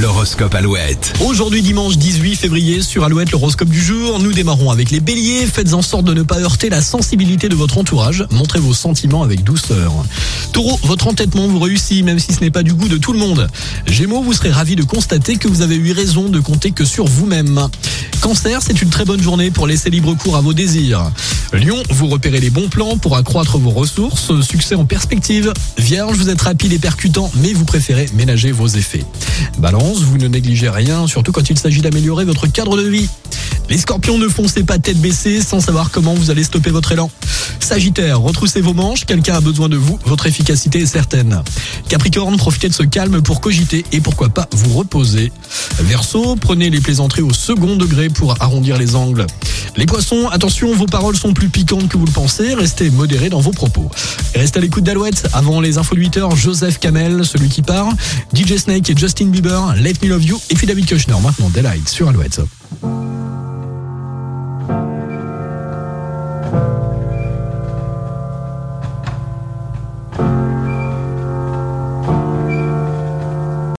L'horoscope Alouette. Aujourd'hui dimanche 18 février sur Alouette, l'horoscope du jour. Nous démarrons avec les béliers. Faites en sorte de ne pas heurter la sensibilité de votre entourage. Montrez vos sentiments avec douceur. Taureau, votre entêtement vous réussit même si ce n'est pas du goût de tout le monde. Gémeaux, vous serez ravi de constater que vous avez eu raison de compter que sur vous-même. Cancer, c'est une très bonne journée pour laisser libre cours à vos désirs. Lion, vous repérez les bons plans pour accroître vos ressources. Succès en perspective. Vierge, vous êtes rapide et percutant, mais vous préférez ménager vos effets. Balance, vous ne négligez rien, surtout quand il s'agit d'améliorer votre cadre de vie. Les scorpions ne foncez pas tête baissée sans savoir comment vous allez stopper votre élan. Sagittaire, retroussez vos manches, quelqu'un a besoin de vous, votre efficacité est certaine. Capricorne, profitez de ce calme pour cogiter et pourquoi pas vous reposer. Verseau, prenez les plaisanteries au second degré pour arrondir les angles. Les poissons, attention, vos paroles sont plus piquantes que vous le pensez, restez modérés dans vos propos. Et restez à l'écoute d'Alouette, avant les infos de 8 heures, Joseph Kamel, celui qui part, DJ Snake et Justin Bieber, Let Me Love You, et puis Kushner, maintenant Delight sur Alouette.